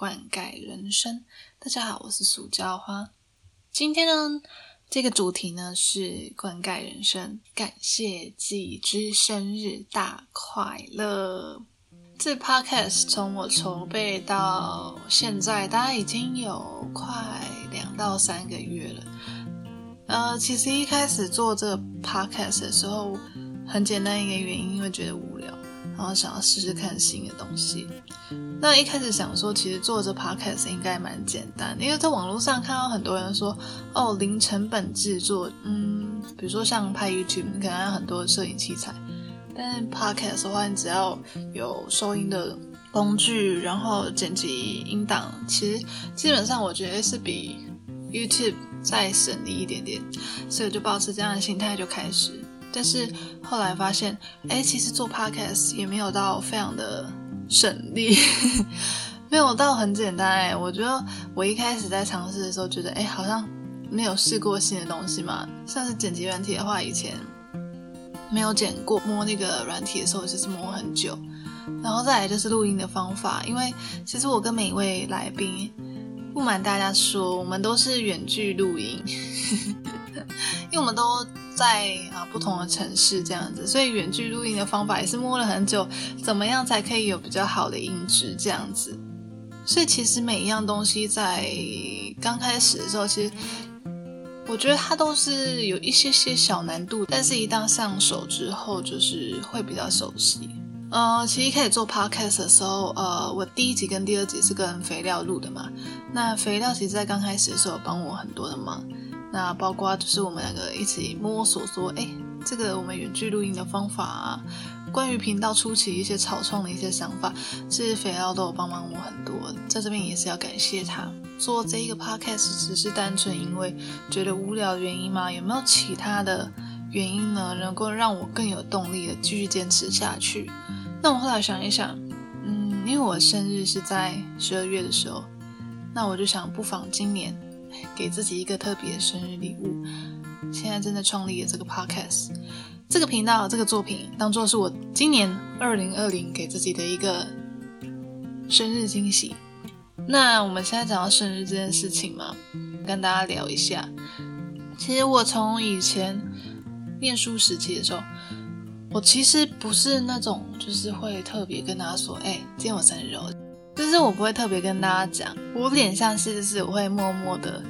灌溉人生。大家好，我是塑胶花。今天呢，这个主题呢是灌溉人生，感谢季之生日大快乐。这 podcast 从我筹备到现在，大概已经有快两到三个月了。呃，其实一开始做这个 podcast 的时候，很简单一个原因，因为觉得无聊，然后想要试试看新的东西。那一开始想说，其实做这 podcast 应该蛮简单，因为在网络上看到很多人说，哦，零成本制作，嗯，比如说像拍 YouTube，你可能要很多摄影器材，但是 podcast 的话，你只要有收音的工具，然后剪辑音档，其实基本上我觉得是比 YouTube。再省力一点点，所以就保持这样的心态就开始。但是后来发现，哎，其实做 podcast 也没有到非常的省力，没有到很简单。哎，我觉得我一开始在尝试的时候，觉得哎，好像没有试过新的东西嘛。像是剪辑软体的话，以前没有剪过，摸那个软体的时候就是摸很久。然后再来就是录音的方法，因为其实我跟每一位来宾。不瞒大家说，我们都是远距录音，因为我们都在啊不同的城市这样子，所以远距录音的方法也是摸了很久，怎么样才可以有比较好的音质这样子。所以其实每一样东西在刚开始的时候，其实我觉得它都是有一些些小难度，但是一旦上手之后，就是会比较熟悉。呃，其实一开始做 podcast 的时候，呃，我第一集跟第二集是跟肥料录的嘛。那肥料其实在刚开始的时候帮我很多的忙，那包括就是我们两个一起摸索说，哎，这个我们远距录音的方法啊，关于频道初期一些草创的一些想法，其实肥料都有帮忙我很多，在这边也是要感谢他。做这一个 podcast 只是单纯因为觉得无聊的原因吗？有没有其他的原因呢？能够让我更有动力的继续坚持下去？那我后来想一想，嗯，因为我生日是在十二月的时候，那我就想不妨今年给自己一个特别的生日礼物。现在正在创立的这个 podcast，这个频道，这个作品，当做是我今年二零二零给自己的一个生日惊喜。那我们现在讲到生日这件事情嘛，跟大家聊一下。其实我从以前念书时期的时候。我其实不是那种，就是会特别跟大家说，哎，今天我生日哦。就是我不会特别跟大家讲，我脸上是就是我会默默的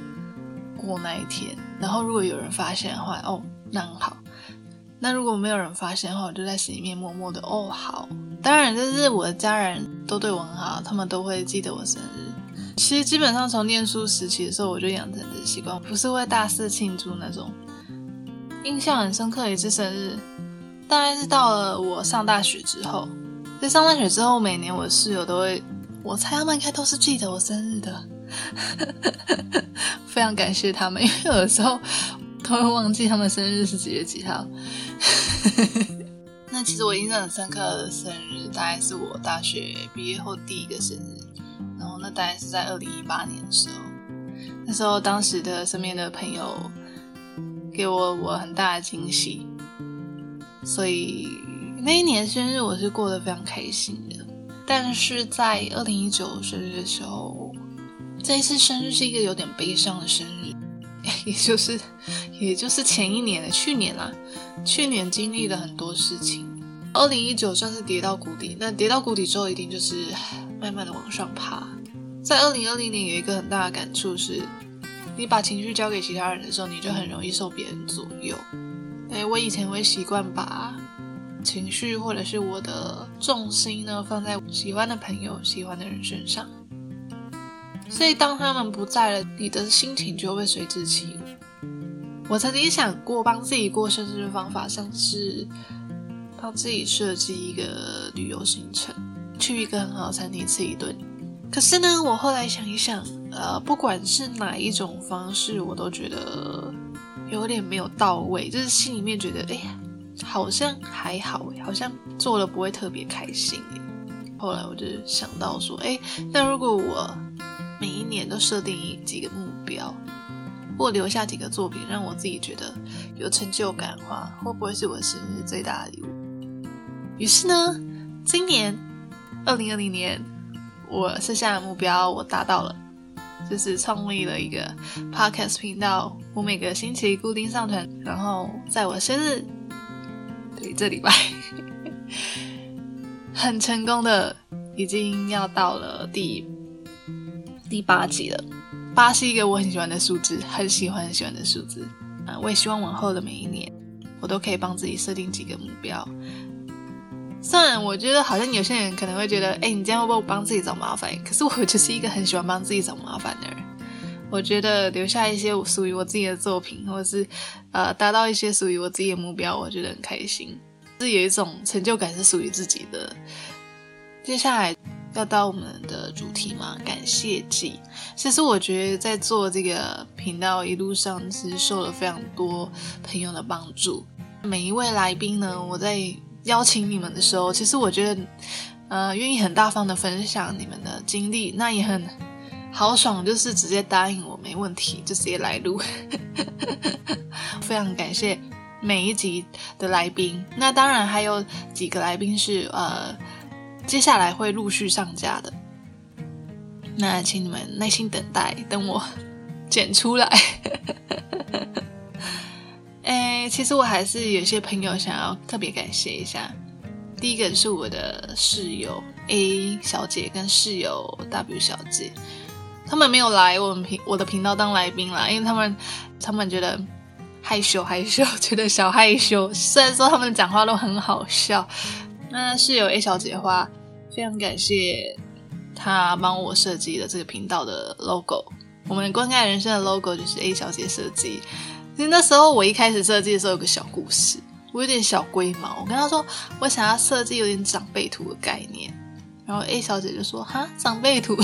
过那一天。然后如果有人发现的话，哦，那很好。那如果没有人发现的话，我就在心里面默默的，哦，好。当然，就是我的家人都对我很好，他们都会记得我生日。其实基本上从念书时期的时候，我就养成这习惯，不是会大肆庆祝那种。印象很深刻一次生日。大概是到了我上大学之后，在上大学之后，每年我的室友都会，我猜他们应该都是记得我生日的，非常感谢他们，因为有的时候都会忘记他们生日是几月几号。那其实我印象很深刻的生日，大概是我大学毕业后第一个生日，然后那大概是在二零一八年的时候，那时候当时的身边的朋友给我我很大的惊喜。所以那一年生日我是过得非常开心的，但是在二零一九生日的时候，这一次生日是一个有点悲伤的生日，也就是也就是前一年的去年啦，去年经历了很多事情，二零一九算是跌到谷底，那跌到谷底之后一定就是慢慢的往上爬。在二零二零年有一个很大的感触是，你把情绪交给其他人的时候，你就很容易受别人左右。哎，我以前会习惯把情绪或者是我的重心呢放在喜欢的朋友、喜欢的人身上，所以当他们不在了，你的心情就会随之起伏。我曾经想过帮自己过生日的方法，像是帮自己设计一个旅游行程，去一个很好的餐厅吃一顿。可是呢，我后来想一想，呃，不管是哪一种方式，我都觉得。有点没有到位，就是心里面觉得，哎呀，好像还好，好像做了不会特别开心。后来我就想到说，哎，那如果我年都设定几个目标，或留下几个作品，让我自己觉得有成就感的话，会不会是我生日最大的礼物？于是呢，今年二零二零年我设下的目标我达到了，就是创立了一个 podcast 频道，我每个星期固定上传，然后在我生日，对，这礼拜 很成功的，已经要到了第第八集了。八是一个我很喜欢的数字，很喜欢很喜欢的数字啊！我也希望往后的每一年，我都可以帮自己设定几个目标。虽然我觉得好像有些人可能会觉得，哎，你这样会不会帮自己找麻烦？可是我就是一个很喜欢帮自己找麻烦的人。我觉得留下一些属于我自己的作品，或者是呃达到一些属于我自己的目标，我觉得很开心，是有一种成就感，是属于自己的。接下来。要到我们的主题嘛？感谢季。其实我觉得在做这个频道一路上，其实受了非常多朋友的帮助。每一位来宾呢，我在邀请你们的时候，其实我觉得，呃，愿意很大方的分享你们的经历，那也很豪爽，就是直接答应我没问题，就直接来录。非常感谢每一集的来宾。那当然还有几个来宾是呃。接下来会陆续上架的，那请你们耐心等待，等我剪出来。哎，其实我还是有些朋友想要特别感谢一下。第一个是我的室友 A 小姐跟室友 W 小姐，他们没有来我们频我的频道当来宾啦，因为他们他们觉得害羞害羞，觉得小害羞。虽然说他们讲话都很好笑，那室友 A 小姐的话。非常感谢她帮我设计了这个频道的 logo。我们观看人生的 logo 就是 A 小姐设计。其实那时候我一开始设计的时候有个小故事，我有点小龟毛。我跟她说我想要设计有点长辈图的概念，然后 A 小姐就说哈长辈图。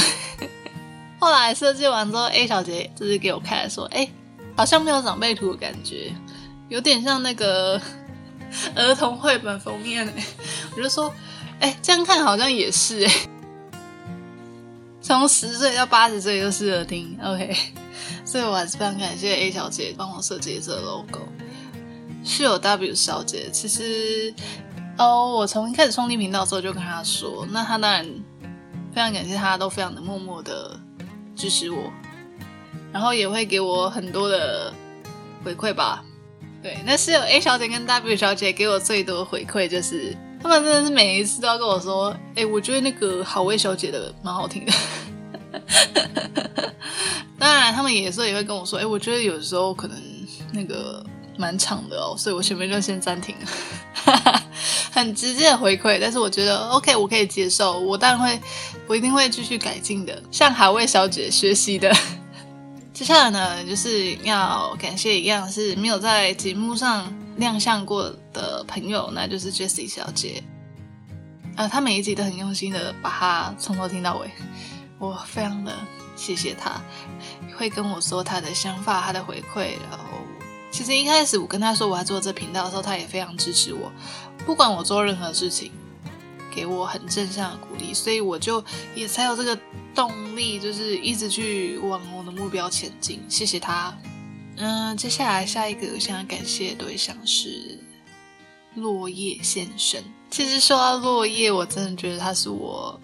后来设计完之后，A 小姐就是给我看说，哎，好像没有长辈图的感觉，有点像那个 儿童绘本封面。我就说。哎，这样看好像也是哎，从十岁到八十岁都适合听，OK。所以我还是非常感谢 A 小姐帮我设计这个 logo。室友 W 小姐，其实哦，我从一开始创立频道的时候就跟她说，那她当然非常感谢她，都非常的默默的支持我，然后也会给我很多的回馈吧。那室友 A 小姐跟 W 小姐给我最多回馈就是。他们真的是每一次都要跟我说：“哎，我觉得那个好味小姐的蛮好听的。”当然，他们有时候也会跟我说：“哎，我觉得有时候可能那个蛮长的哦，所以我前面就先暂停了。”很直接的回馈，但是我觉得 OK，我可以接受。我当然会，我一定会继续改进的，向海味小姐学习的。接下来呢，就是要感谢一样是没有在节目上。亮相过的朋友，那就是 Jessie 小姐。呃，她每一集都很用心的把它从头听到尾，我非常的谢谢她，会跟我说她的想法、她的回馈。然后，其实一开始我跟她说我要做这频道的时候，她也非常支持我，不管我做任何事情，给我很正向的鼓励，所以我就也才有这个动力，就是一直去往我的目标前进。谢谢他。嗯，接下来下一个我想要感谢的对象是落叶先生。其实说到落叶，我真的觉得他是我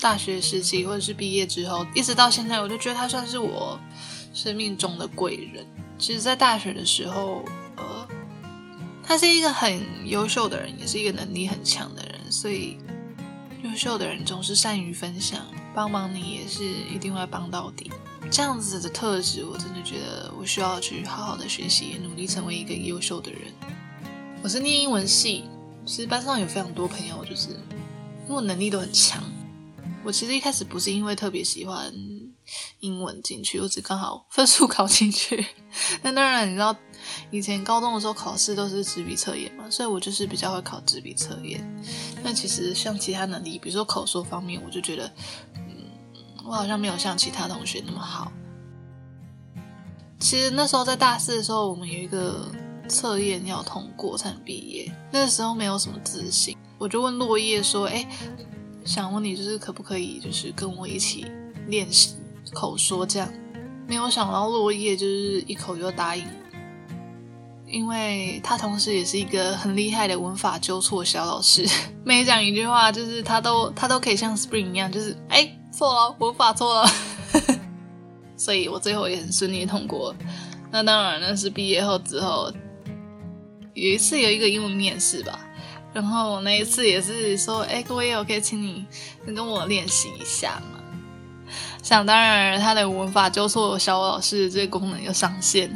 大学时期或者是毕业之后，一直到现在，我就觉得他算是我生命中的贵人。其实，在大学的时候，呃，他是一个很优秀的人，也是一个能力很强的人。所以，优秀的人总是善于分享，帮忙你也是一定会帮到底。这样子的特质，我真的觉得我需要去好好的学习，努力成为一个优秀的人。我是念英文系，其实班上有非常多朋友，就是英文能力都很强。我其实一开始不是因为特别喜欢英文进去，我只刚好分数考进去。那当然，你知道以前高中的时候考试都是纸笔测验嘛，所以我就是比较会考纸笔测验。那其实像其他能力，比如说口说方面，我就觉得。嗯我好像没有像其他同学那么好。其实那时候在大四的时候，我们有一个测验要通过才能毕业。那时候没有什么自信，我就问落叶说：“哎，想问你，就是可不可以，就是跟我一起练习口说这样？”没有想到落叶就是一口就答应。因为他同时也是一个很厉害的文法纠错小老师，每讲一句话，就是他都他都可以像 Spring 一样，就是哎错了，文法错了，所以我最后也很顺利通过。那当然那是毕业后之后，有一次有一个英文面试吧，然后那一次也是说，哎，各位，我可以请你跟我练习一下嘛。想当然，他的文法纠错小老师这个功能又上线。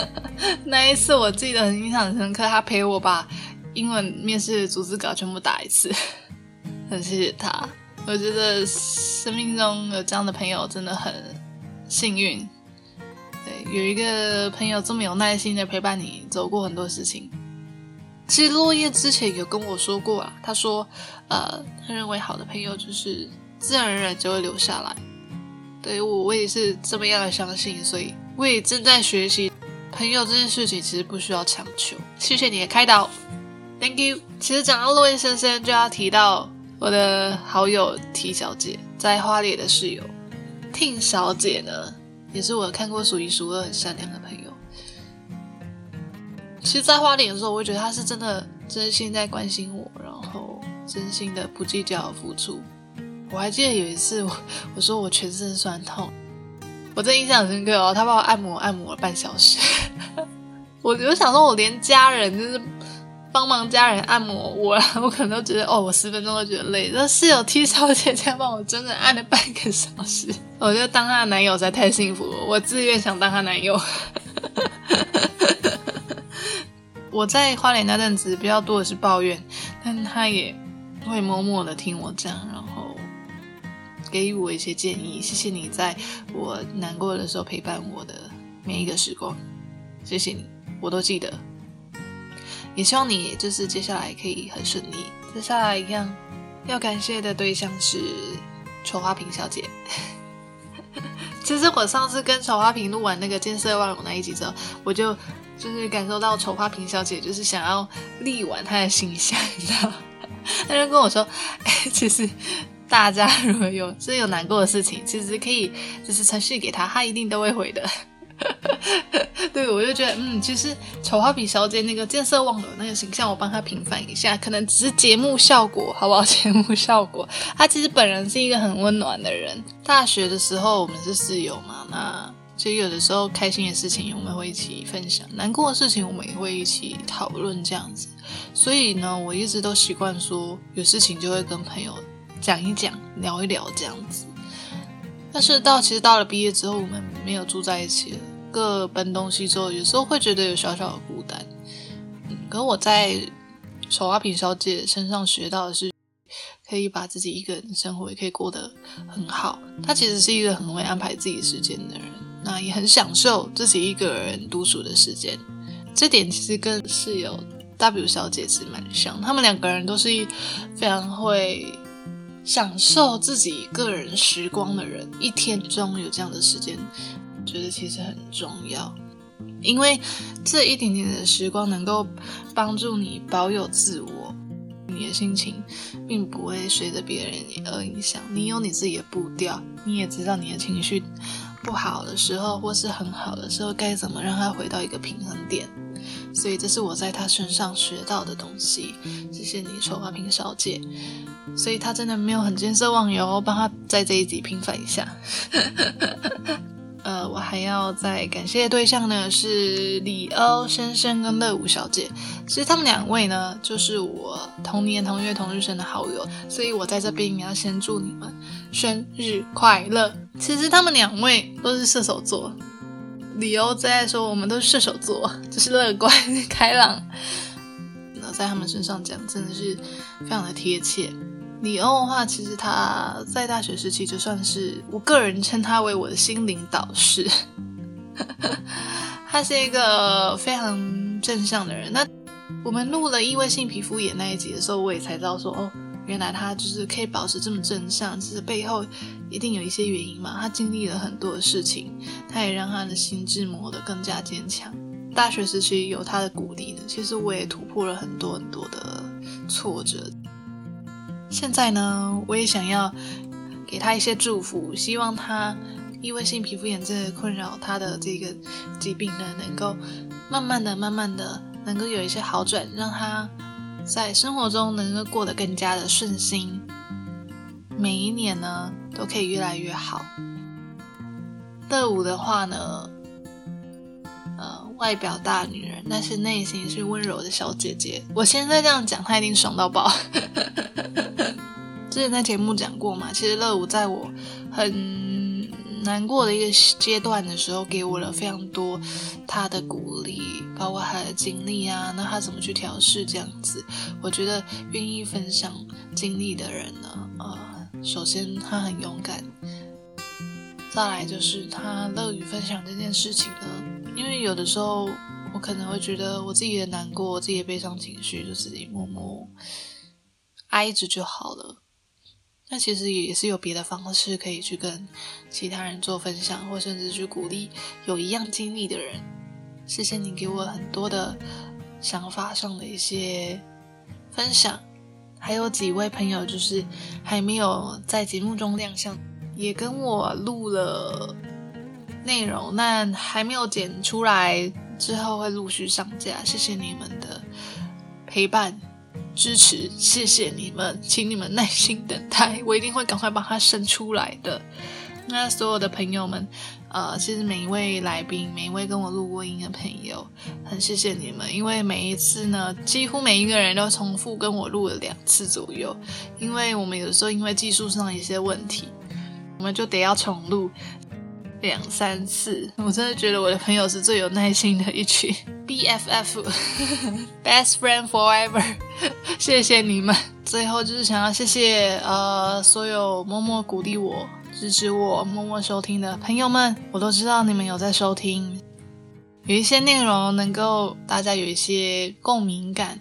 那一次我记得很印象很深刻，他陪我把英文面试的组织稿全部打一次，很谢谢他。我觉得生命中有这样的朋友真的很幸运。对，有一个朋友这么有耐心的陪伴你走过很多事情。其实落叶之前有跟我说过啊，他说，呃，他认为好的朋友就是自然而然就会留下来。对我，我也是这么样的相信，所以我也正在学习。朋友这件事情其实不需要强求。谢谢你的开导，Thank you。其实讲到落叶先生，就要提到我的好友 T 小姐，在花莲的室友 T 小姐呢，也是我看过数一数二很善良的朋友。其实，在花莲的时候，我会觉得她是真的真心在关心我，然后真心的不计较付出。我还记得有一次，我我说我全身酸痛。我真印象很深刻哦，他帮我按摩按摩了半小时，我就想说，我连家人就是帮忙家人按摩我，我可能都觉得哦，我十分钟都觉得累，那室友 T 小姐这样帮我整整按了半个小时，我觉得当她的男友实在太幸福了，我自愿想当她男友。我在花莲那阵子比较多的是抱怨，但她也会默默的听我讲，然后。给予我一些建议，谢谢你在我难过的时候陪伴我的每一个时光，谢谢你，我都记得。也希望你就是接下来可以很顺利。接下来一样要感谢的对象是丑花瓶小姐。其实我上次跟丑花瓶录完那个见色忘友那一集之后，我就就是感受到丑花瓶小姐就是想要力挽她的形象，你知道？她就跟我说，哎，其实。大家如果有真有难过的事情，其实可以就是程序给他，他一定都会回的。对，我就觉得，嗯，其实丑花比小姐那个见色忘友那个形象，我帮她平反一下，可能只是节目效果，好不好？节目效果，她其实本人是一个很温暖的人。大学的时候我们是室友嘛，那其实有的时候开心的事情我们会一起分享，难过的事情我们也会一起讨论这样子。所以呢，我一直都习惯说，有事情就会跟朋友。讲一讲，聊一聊这样子。但是到其实到了毕业之后，我们没有住在一起了，各奔东西之后，有时候会觉得有小小的孤单。嗯，可我在丑花瓶小姐身上学到的是，可以把自己一个人生活也可以过得很好。她其实是一个很会安排自己时间的人，那也很享受自己一个人独处的时间。这点其实跟室友 W 小姐是蛮像，他们两个人都是非常会。享受自己个人时光的人，一天中有这样的时间，觉得其实很重要，因为这一点点的时光能够帮助你保有自我，你的心情并不会随着别人而影响，你有你自己的步调，你也知道你的情绪不好的时候或是很好的时候该怎么让它回到一个平衡点。所以这是我在他身上学到的东西。谢谢你，丑花瓶小姐。所以他真的没有很见色忘友，帮他在这一集平反一下。呃，我还要再感谢的对象呢是李欧先生跟乐舞小姐。其实他们两位呢，就是我同年同月同日生的好友，所以我在这边也要先祝你们生日快乐。其实他们两位都是射手座。李欧最爱说我们都是射手座，就是乐观 开朗。那在他们身上讲，真的是非常的贴切。李欧的话，其实他在大学时期就算是我个人称他为我的心灵导师。他是一个非常正向的人。那我们录了异位性皮肤炎那一集的时候，我也才知道说哦。原来他就是可以保持这么正向，其实背后一定有一些原因嘛。他经历了很多的事情，他也让他的心智磨得更加坚强。大学时期有他的鼓励呢，其实我也突破了很多很多的挫折。现在呢，我也想要给他一些祝福，希望他异位性皮肤炎这个困扰他的这个疾病呢，能够慢慢的、慢慢的能够有一些好转，让他在生活中能够过得更加的顺心。每一年呢，都可以越来越好。乐舞的话呢，外表大女人，但是内心是温柔的小姐姐。我现在这样讲，她一定爽到爆。之前在节目讲过嘛，其实乐舞在我很难过的一个阶段的时候，给我了非常多他的鼓励，包括他的经历啊，那他怎么去调试这样子？我觉得愿意分享经历的人呢，呃，首先他很勇敢。再来就是他乐于分享这件事情呢，有的时候我可能会觉得我自己的难过、自己的悲伤情绪就自己默默挨着就好了。那其实也是有别的方式可以去跟其他人做分享，或甚至去鼓励有一样经历的人。谢谢你给我很多的想法上的一些分享，还有几位朋友就是还没有在节目中亮相。也跟我录了内容，那还没有剪出来，之后会陆续上架。谢谢你们的陪伴、支持，谢谢你们，请你们耐心等待，我一定会赶快把它生出来的。那所有的朋友们，呃，其实每一位来宾，每一位跟我录过音的朋友，很谢谢你们，因为每一次呢，几乎每一个人都重复跟我录了两次左右，因为我们有时候因为技术上一些问题。我们就得要重录两三次，我真的觉得我的朋友是最有耐心的一群。BFF，Best Friend Forever，谢谢你们。最后就是想要谢谢呃所有默默鼓励我、支持我、默默收听的朋友们，我都知道你们有在收听，有一些内容能够大家有一些共鸣感，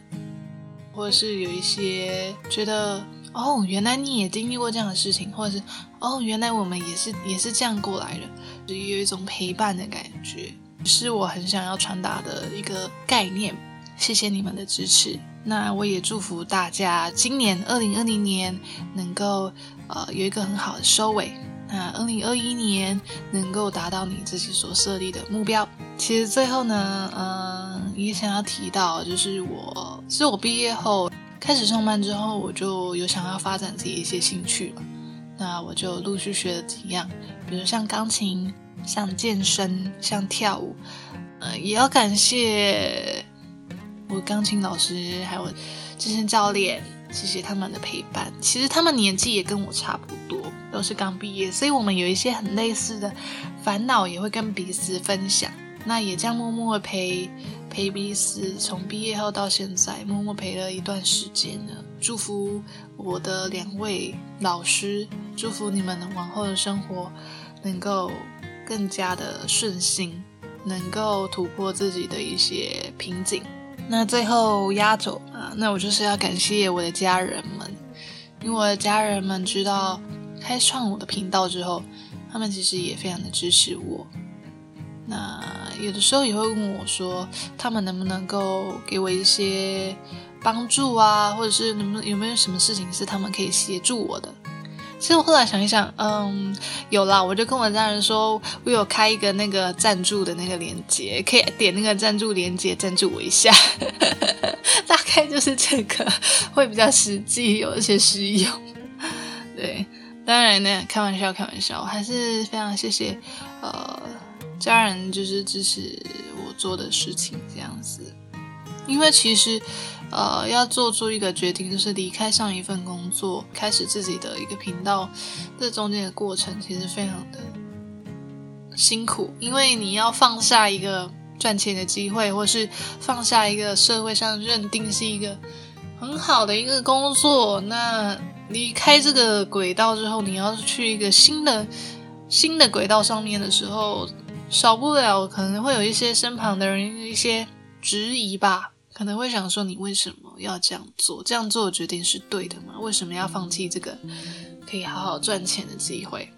或者是有一些觉得。哦，原来你也经历过这样的事情，或者是哦，原来我们也是也是这样过来的，就有一种陪伴的感觉，是我很想要传达的一个概念。谢谢你们的支持，那我也祝福大家今年二零二零年能够呃有一个很好的收尾，那二零二一年能够达到你自己所设立的目标。其实最后呢，嗯，也想要提到，就是我是我毕业后。开始上班之后，我就有想要发展自己一些兴趣了。那我就陆续学了几样，比如像钢琴、像健身、像跳舞。呃，也要感谢我钢琴老师还有健身教练，谢谢他们的陪伴。其实他们年纪也跟我差不多，都是刚毕业，所以我们有一些很类似的烦恼，也会跟彼此分享。那也这样默默陪陪彼此，从毕业后到现在，默默陪了一段时间了。祝福我的两位老师，祝福你们往后的生活能够更加的顺心，能够突破自己的一些瓶颈。那最后压轴啊，那我就是要感谢我的家人们，因为我的家人们知道开创我的频道之后，他们其实也非常的支持我。那有的时候也会问我说，他们能不能够给我一些帮助啊，或者是能不能有没有什么事情是他们可以协助我的？其实我后来想一想，嗯，有啦，我就跟我家人说，我有开一个那个赞助的那个链接，可以点那个赞助链接赞助我一下，大概就是这个会比较实际，有一些实用。对，当然呢，开玩笑，开玩笑，我还是非常谢谢，呃。家人就是支持我做的事情这样子，因为其实，呃，要做出一个决定，就是离开上一份工作，开始自己的一个频道，这中间的过程其实非常的辛苦，因为你要放下一个赚钱的机会，或是放下一个社会上认定是一个很好的一个工作，那离开这个轨道之后，你要去一个新的新的轨道上面的时候。少不了可能会有一些身旁的人一些质疑吧，可能会想说你为什么要这样做？这样做的决定是对的吗？为什么要放弃这个可以好好赚钱的机会？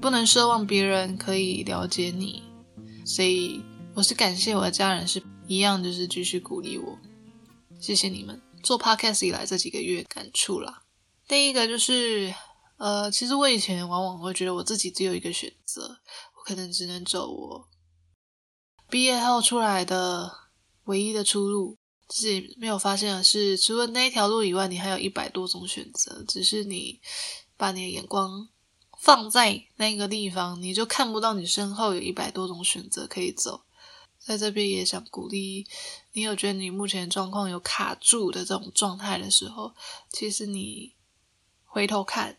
不能奢望别人可以了解你，所以我是感谢我的家人是一样，就是继续鼓励我。谢谢你们做 podcast 以来这几个月感触啦。第一个就是呃，其实我以前往往会觉得我自己只有一个选择，可能只能走我毕业后出来的唯一的出路。自己没有发现的是，除了那一条路以外，你还有一百多种选择，只是你把你的眼光放在那个地方，你就看不到你身后有一百多种选择可以走。在这边也想鼓励你，有觉得你目前状况有卡住的这种状态的时候，其实你回头看，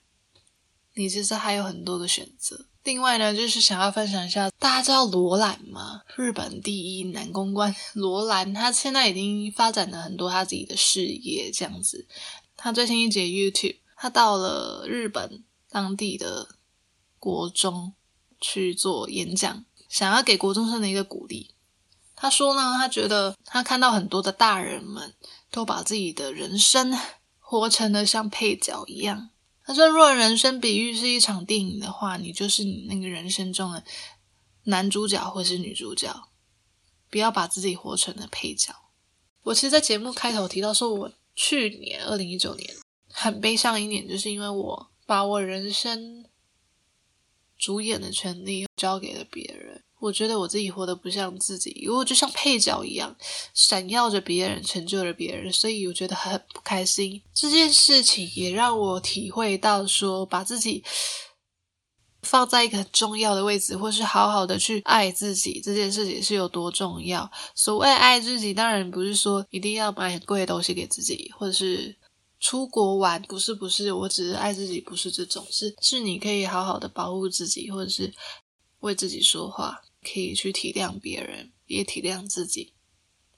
你其实还有很多的选择。另外呢，就是想要分享一下，大家知道罗兰吗？日本第一男公关罗兰，他现在已经发展了很多他自己的事业，这样子。他最新一节 YouTube，他到了日本当地的国中去做演讲，想要给国中生的一个鼓励。他说呢，他觉得他看到很多的大人们都把自己的人生 活成了像配角一样。他说，若人生比喻是一场电影的话，你就是你那个人生中的男主角或是女主角，不要把自己活成了配角。我其实，在节目开头提到说，我去年二零一九年很悲伤一年，就是因为我把我人生主演的权利交给了别人。我觉得我自己活得不像自己，因为我就像配角一样，闪耀着别人，成就了别人，所以我觉得很不开心。这件事情也让我体会到，说把自己放在一个很重要的位置，或是好好的去爱自己，这件事情是有多重要。所谓爱自己，当然不是说一定要买很贵的东西给自己，或者是出国玩，不是不是，我只是爱自己，不是这种，是是你可以好好的保护自己，或者是为自己说话。可以去体谅别人，也体谅自己，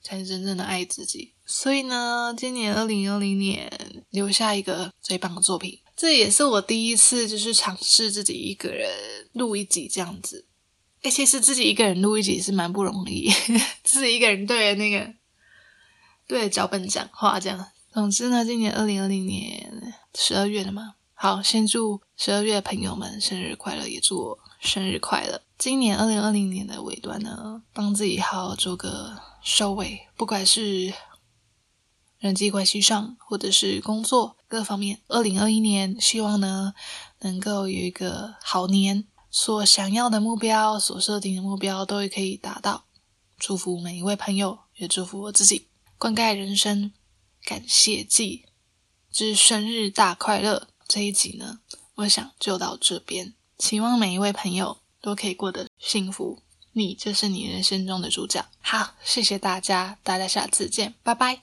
才是真正的爱自己。所以呢，今年二零二零年留下一个最棒的作品，这也是我第一次就是尝试自己一个人录一集这样子。哎，其实自己一个人录一集是蛮不容易，自己一个人对着那个对脚本讲话这样。总之呢，今年二零二零年十二月了嘛，好，先祝十二月的朋友们生日快乐，也祝我生日快乐。今年二零二零年的尾端呢，帮自己好好做个收尾，不管是人际关系上，或者是工作各方面。二零二一年，希望呢能够有一个好年，所想要的目标、所设定的目标都可以达到。祝福每一位朋友，也祝福我自己。灌溉人生，感谢祭之生日大快乐这一集呢，我想就到这边。希望每一位朋友。都可以过得幸福，你就是你人生中的主角。好，谢谢大家，大家下次见，拜拜。